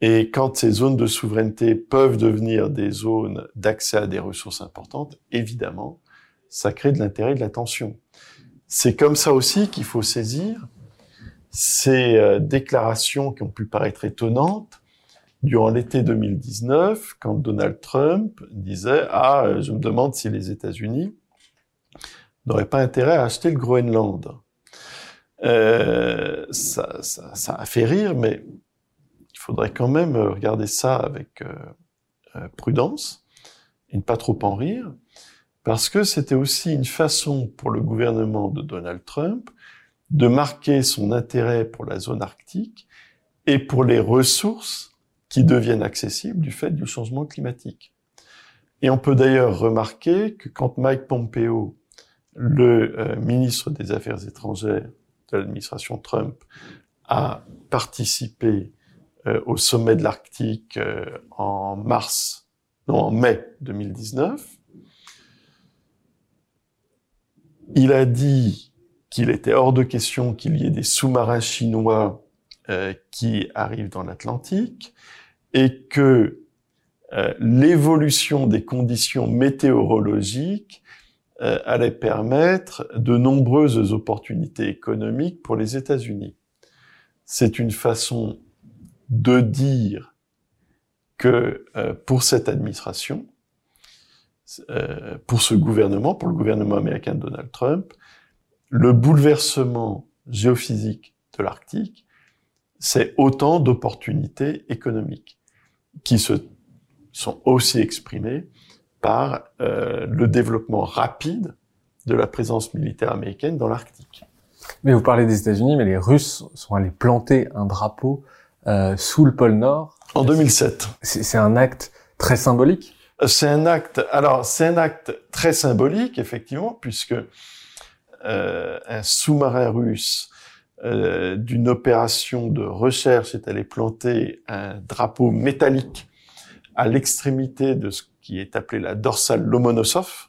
Et quand ces zones de souveraineté peuvent devenir des zones d'accès à des ressources importantes, évidemment, ça crée de l'intérêt et de l'attention. C'est comme ça aussi qu'il faut saisir ces euh, déclarations qui ont pu paraître étonnantes durant l'été 2019, quand Donald Trump disait ah euh, je me demande si les États-Unis n'auraient pas intérêt à acheter le Groenland. Euh, ça, ça, ça, a fait rire, mais il faudrait quand même regarder ça avec euh, prudence et ne pas trop en rire, parce que c'était aussi une façon pour le gouvernement de Donald Trump de marquer son intérêt pour la zone arctique et pour les ressources qui deviennent accessibles du fait du changement climatique. Et on peut d'ailleurs remarquer que quand Mike Pompeo, le euh, ministre des Affaires étrangères de l'administration Trump, a participé euh, au sommet de l'Arctique euh, en mars, non, en mai 2019, il a dit qu'il était hors de question qu'il y ait des sous-marins chinois qui arrivent dans l'Atlantique et que euh, l'évolution des conditions météorologiques euh, allait permettre de nombreuses opportunités économiques pour les États-Unis. C'est une façon de dire que pour cette administration, pour ce gouvernement, pour le gouvernement américain de Donald Trump, le bouleversement géophysique de l'Arctique, c'est autant d'opportunités économiques qui se sont aussi exprimées par euh, le développement rapide de la présence militaire américaine dans l'Arctique. Mais vous parlez des États-Unis, mais les Russes sont allés planter un drapeau euh, sous le pôle Nord. En 2007. C'est un acte très symbolique? C'est un acte. Alors c'est un acte très symbolique, effectivement, puisque euh, un sous-marin russe euh, d'une opération de recherche est allé planter un drapeau métallique à l'extrémité de ce qui est appelé la dorsale Lomonosov,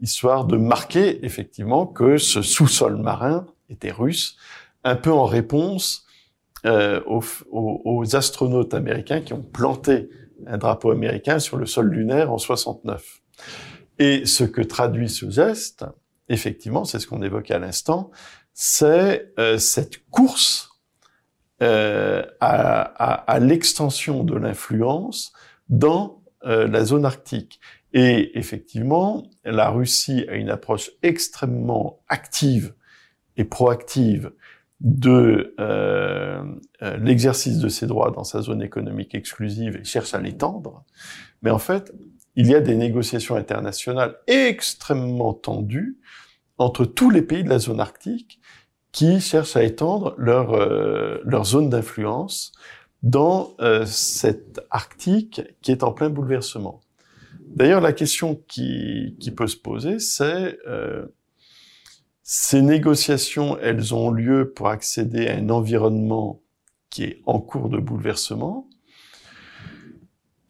histoire de marquer effectivement que ce sous-sol marin était russe, un peu en réponse euh, aux, aux, astronautes américains qui ont planté un drapeau américain sur le sol lunaire en 69. Et ce que traduit ce geste, effectivement, c'est ce qu'on évoquait à l'instant, c'est euh, cette course euh, à, à, l'extension de l'influence dans euh, la zone arctique. Et effectivement, la Russie a une approche extrêmement active et proactive de l'exercice de ses droits dans sa zone économique exclusive et cherche à l'étendre. Mais en fait, il y a des négociations internationales extrêmement tendues entre tous les pays de la zone arctique qui cherchent à étendre leur, euh, leur zone d'influence dans euh, cette Arctique qui est en plein bouleversement. D'ailleurs, la question qui, qui peut se poser, c'est euh, ces négociations, elles ont lieu pour accéder à un environnement qui est en cours de bouleversement,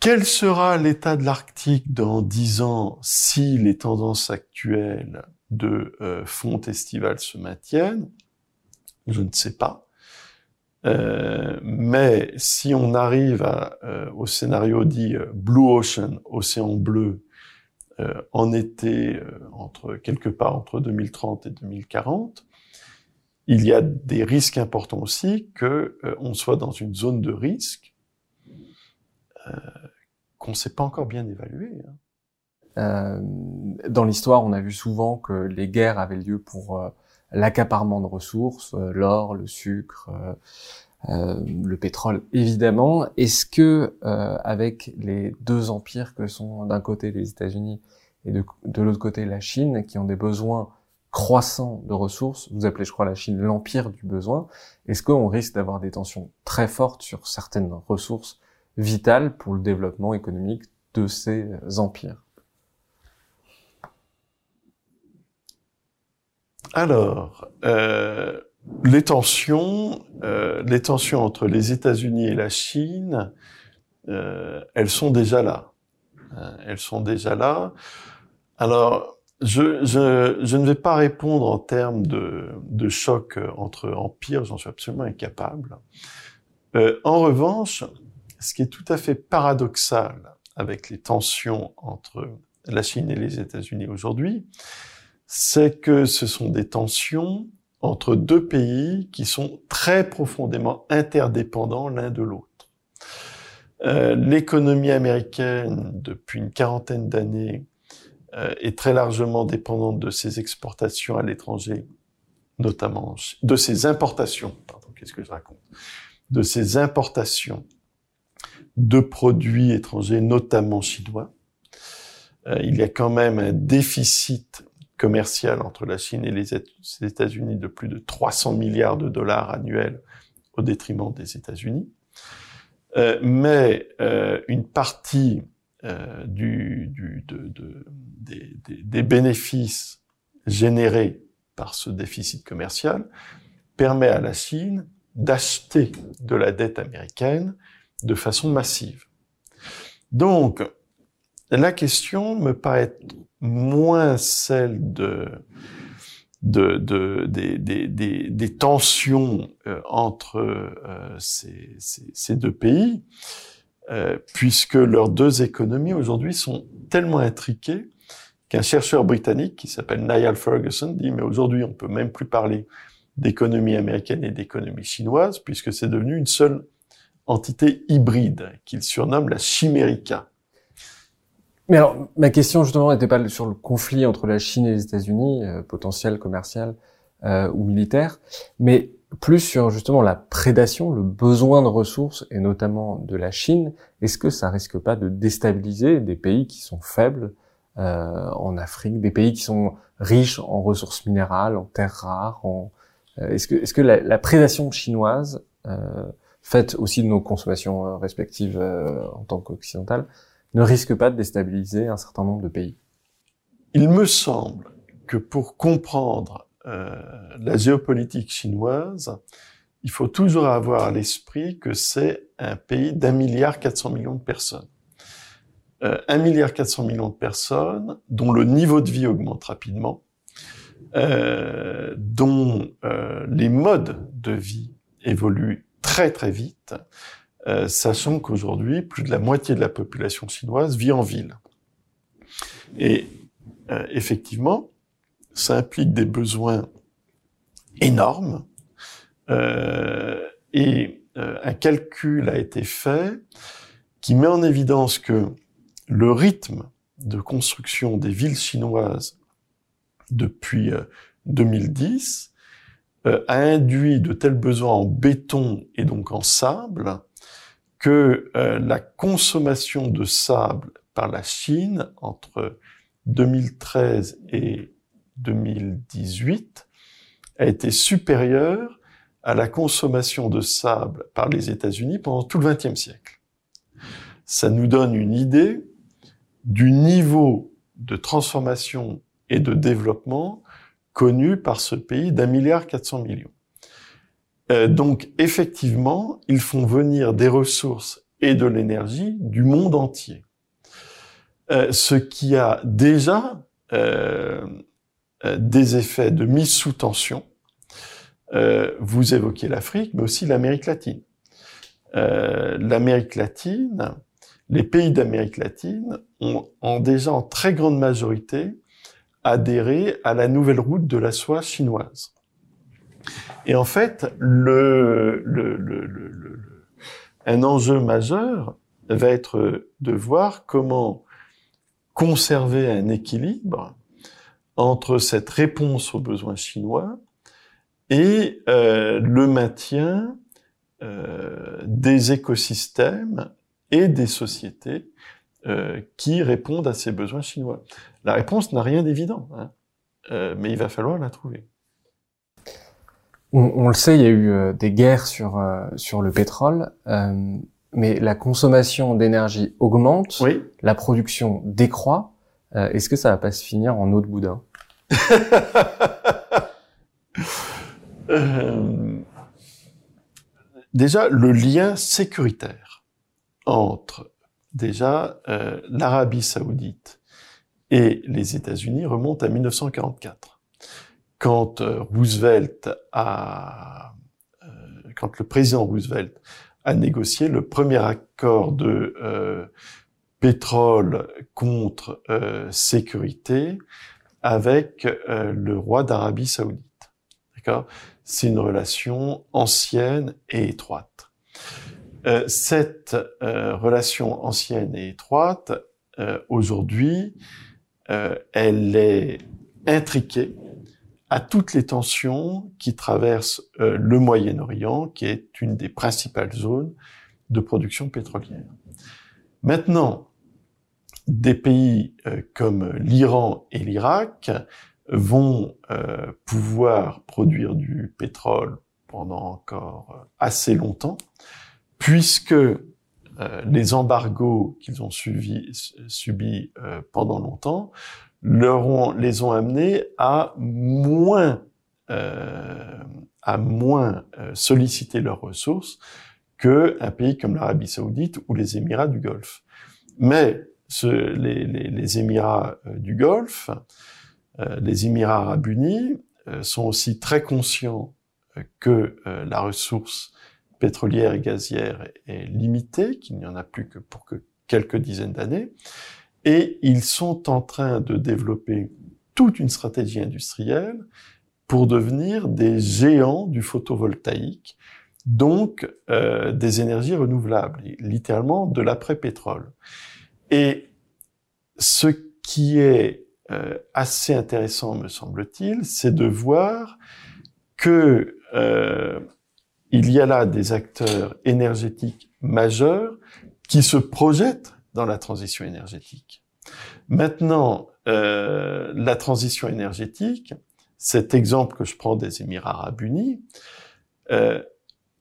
quel sera l'état de l'Arctique dans dix ans si les tendances actuelles de euh, fonte estivale se maintiennent? Je ne sais pas. Euh, mais si on arrive euh, au scénario dit euh, Blue Ocean, océan bleu, en été, entre quelque part entre 2030 et 2040, il y a des risques importants aussi que on soit dans une zone de risque qu'on ne sait pas encore bien évaluer. Hein. Dans l'histoire, on a vu souvent que les guerres avaient lieu pour l'accaparement de ressources, euh, l'or, le sucre, le pétrole, évidemment. Est-ce que, avec les deux empires que sont d'un côté les États-Unis et de l'autre côté la Chine, qui ont des besoins croissants de ressources, vous appelez, je crois, la Chine l'empire du besoin, est-ce qu'on risque d'avoir des tensions très fortes sur certaines ressources vitales pour le développement économique de ces empires? Alors, euh, les tensions, euh, les tensions entre les États-Unis et la Chine, euh, elles sont déjà là. Euh, elles sont déjà là. Alors, je, je, je, ne vais pas répondre en termes de, de choc entre empires, j'en suis absolument incapable. Euh, en revanche, ce qui est tout à fait paradoxal avec les tensions entre la Chine et les États-Unis aujourd'hui, c'est que ce sont des tensions entre deux pays qui sont très profondément interdépendants l'un de l'autre. Euh, L'économie américaine, depuis une quarantaine d'années, euh, est très largement dépendante de ses exportations à l'étranger, notamment de ses importations, pardon, qu'est-ce que je raconte, de ses importations de produits étrangers, notamment chinois. Euh, il y a quand même un déficit commercial entre la Chine et les États-Unis de plus de 300 milliards de dollars annuels au détriment des États-Unis. Euh, mais euh, une partie euh, des, des, bénéfices générés par ce déficit commercial permet à la Chine d'acheter de la dette américaine de façon massive. Donc, la question me paraît moins celle de, de, de des, des, des, tensions euh, entre euh, ces, ces, ces, deux pays, euh, puisque leurs deux économies aujourd'hui sont tellement intriquées qu'un chercheur britannique qui s'appelle Niall Ferguson dit mais aujourd'hui on peut même plus parler d'économie américaine et d'économie chinoise puisque c'est devenu une seule entité hybride qu'il surnomme la chimérica. Mais alors, ma question justement n'était pas sur le conflit entre la Chine et les États-Unis, euh, potentiel commercial euh, ou militaire, mais plus sur justement la prédation, le besoin de ressources, et notamment de la Chine. Est-ce que ça risque pas de déstabiliser des pays qui sont faibles euh, en Afrique, des pays qui sont riches en ressources minérales, en terres rares en... Euh, est-ce que, est-ce que la, la prédation chinoise, euh, faite aussi de nos consommations euh, respectives en tant qu'occidentales, ne risque pas de déstabiliser un certain nombre de pays Il me semble que pour comprendre euh, la géopolitique chinoise, il faut toujours avoir à l'esprit que c'est un pays d'un milliard quatre cents millions de personnes. Euh, un milliard quatre cents millions de personnes dont le niveau de vie augmente rapidement, euh, dont euh, les modes de vie évoluent très très vite, euh, sachant qu'aujourd'hui, plus de la moitié de la population chinoise vit en ville. Et euh, effectivement, ça implique des besoins énormes. Euh, et euh, un calcul a été fait qui met en évidence que le rythme de construction des villes chinoises depuis 2010 a induit de tels besoins en béton et donc en sable que euh, la consommation de sable par la Chine entre 2013 et 2018 a été supérieure à la consommation de sable par les États-Unis pendant tout le XXe siècle. Ça nous donne une idée du niveau de transformation et de développement connu par ce pays d'un milliard quatre cents millions. Euh, donc effectivement, ils font venir des ressources et de l'énergie du monde entier. Euh, ce qui a déjà euh, des effets de mise sous tension. vous évoquez l'Afrique, mais aussi l'Amérique latine. L'Amérique latine, les pays d'Amérique latine ont, ont déjà en très grande majorité adhéré à la nouvelle route de la soie chinoise. Et en fait, un enjeu majeur va être de voir comment conserver un équilibre entre cette réponse aux besoins chinois et euh, le maintien euh, des écosystèmes et des sociétés euh, qui répondent à ces besoins chinois. La réponse n'a rien d'évident, hein, mais il va falloir la trouver on, le sait, il y a eu euh, des guerres sur euh, sur le pétrole, euh, mais la consommation d'énergie augmente, la production décroît. Est-ce que ça va pas se finir en eau de boudin Euh, déjà, le lien sécuritaire entre déjà euh, l'Arabie saoudite et les États-Unis remonte à 1944, quand euh, Roosevelt a, euh, quand le président Roosevelt a négocié le premier accord de euh, pétrole contre sécurité avec le roi d'Arabie saoudite. D'accord? C'est une relation ancienne et étroite. Euh, cette euh, relation ancienne et étroite, euh, aujourd'hui, elle est intriquée à toutes les tensions qui traversent le Moyen-Orient, qui est une des principales zones de production pétrolière. Maintenant, des pays comme l'Iran et l'Irak vont pouvoir produire du pétrole pendant encore assez longtemps, puisque euh, les embargos qu'ils ont subis euh, pendant longtemps leur ont, les ont amenés à moins euh, à moins solliciter leurs ressources qu'un pays comme l'Arabie saoudite ou les Émirats du Golfe. Mais ce, les, les, les, Émirats du Golfe, les Émirats arabes unis, sont aussi très conscients que la ressource pétrolière et gazière est limitée, qu'il n'y en a plus que pour que quelques dizaines d'années, et ils sont en train de développer toute une stratégie industrielle pour devenir des géants du photovoltaïque, donc euh, des énergies renouvelables, littéralement de l'après-pétrole. Et ce qui est euh, assez intéressant, me semble-t-il, c'est de voir que euh, il y a là des acteurs énergétiques majeurs qui se projettent dans la transition énergétique. Maintenant, euh, la transition énergétique, cet exemple que je prends des Émirats arabes unis, euh,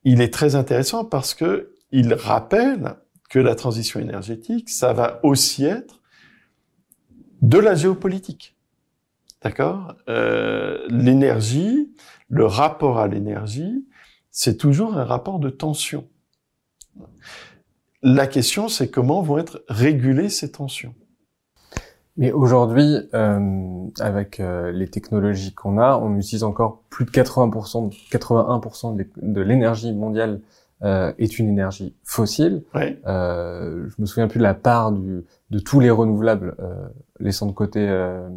il est très intéressant parce que il rappelle que la transition énergétique, ça va aussi être de la géopolitique. D'accord? Euh, L'énergie, le rapport à l'énergie, c'est toujours un rapport de tension. La question, c'est comment vont être régulées ces tensions? Mais aujourd'hui, euh, avec euh, les technologies qu'on a, on utilise encore plus de 80%, 81% de, l'énergie mondiale euh, est une énergie fossile. Ouais. Euh, je me souviens plus de la part du, de tous les renouvelables, euh, laissant de côté euh,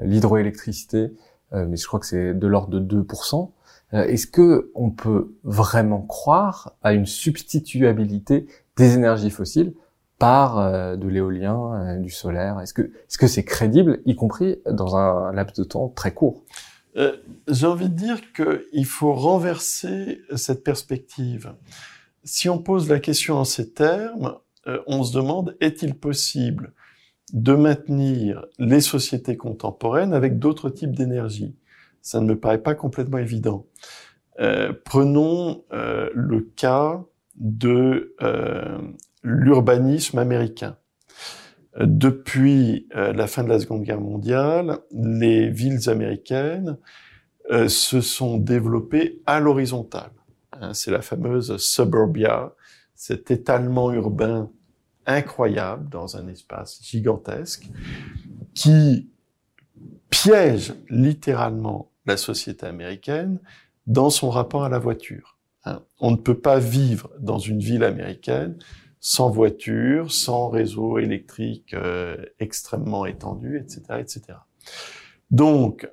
l'hydroélectricité, mais je crois que c'est de l'ordre de 2%. Euh, est-ce que on peut vraiment croire à une substituabilité des énergies fossiles par euh, de l'éolien, euh, du solaire Est-ce que est-ce que c'est crédible, y compris dans un laps de temps très court? J'ai envie de dire qu'il faut renverser cette perspective. Si on pose la question en ces termes, on se demande est-il possible de maintenir les sociétés contemporaines avec d'autres types d'énergie? Ça ne me paraît pas complètement évident. Euh, prenons euh, le cas de euh, l'urbanisme américain. Depuis la fin de la Seconde Guerre mondiale, les villes américaines se sont développées à l'horizontale. Hein, c'est la fameuse suburbia, cet étalement urbain incroyable dans un espace gigantesque qui piège littéralement la société américaine dans son rapport à la voiture. Hein. On ne peut pas vivre dans une ville américaine sans voiture, sans réseau électrique euh, extrêmement étendu, etc., etc. Donc,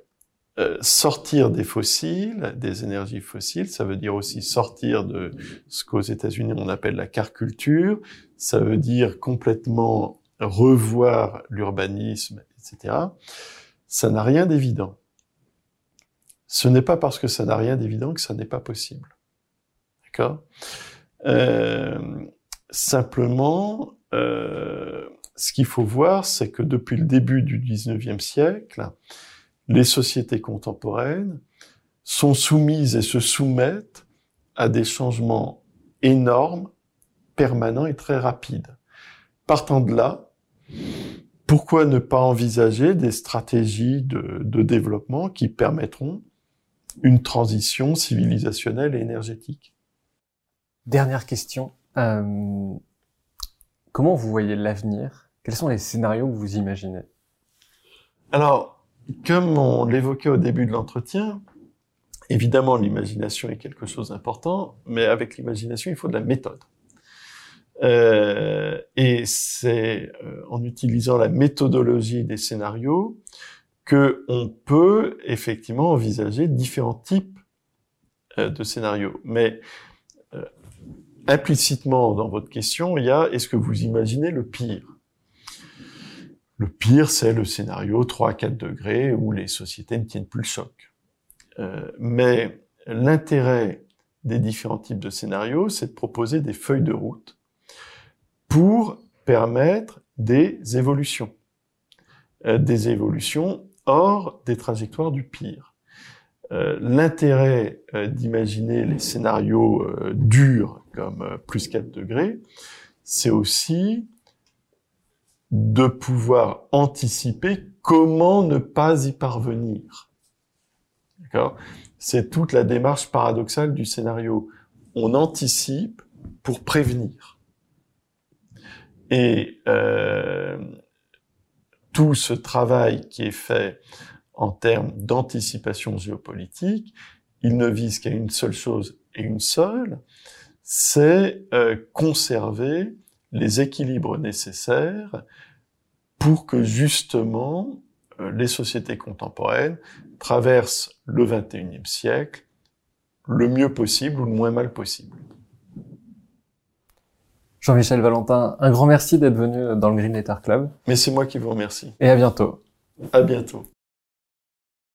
euh, sortir des fossiles, des énergies fossiles, ça veut dire aussi sortir de ce qu'aux États-Unis on appelle la car culture, ça veut dire complètement revoir l'urbanisme, etc. Ça n'a rien d'évident. Ce n'est pas parce que ça n'a rien d'évident que ça n'est pas possible. Euh, Simplement, euh, ce qu'il faut voir, c'est que depuis le début du 19e siècle, les sociétés contemporaines sont soumises et se soumettent à des changements énormes, permanents et très rapides. Partant de là, pourquoi ne pas envisager des stratégies de développement qui permettront une transition civilisationnelle et énergétique? Dernière question. Euh, comment vous voyez l'avenir? Quels sont les scénarios que vous imaginez? Alors, comme on l'évoquait au début de l'entretien, évidemment l'imagination est quelque chose d'important, mais avec l'imagination, il faut de la méthode. Euh, et c'est euh, en utilisant la méthodologie des scénarios que on peut effectivement envisager différents types de scénarios. Implicitement dans votre question, il y a est-ce que vous imaginez le pire? Le pire, c'est le scénario 3 à 4 degrés où les sociétés ne tiennent plus le choc. Euh, mais l'intérêt des différents types de scénarios, c'est de proposer des feuilles de route pour permettre des évolutions. Euh, des évolutions hors des trajectoires du pire. Euh, L'intérêt d'imaginer les scénarios durs comme euh, plus 4 degrés, c'est aussi de pouvoir anticiper comment ne pas y parvenir. D'accord? C'est toute la démarche paradoxale du scénario. On anticipe pour prévenir. Et euh, tout ce travail qui est fait en termes d'anticipation géopolitique, il ne vise qu'à une seule chose et une seule, c'est euh, conserver les équilibres nécessaires pour que justement euh, les sociétés contemporaines traversent le 21e siècle le mieux possible ou le moins mal possible. Jean-Michel Valentin, un grand merci d'être venu dans le Green Letter Club. Mais c'est moi qui vous remercie. Et à bientôt. À bientôt.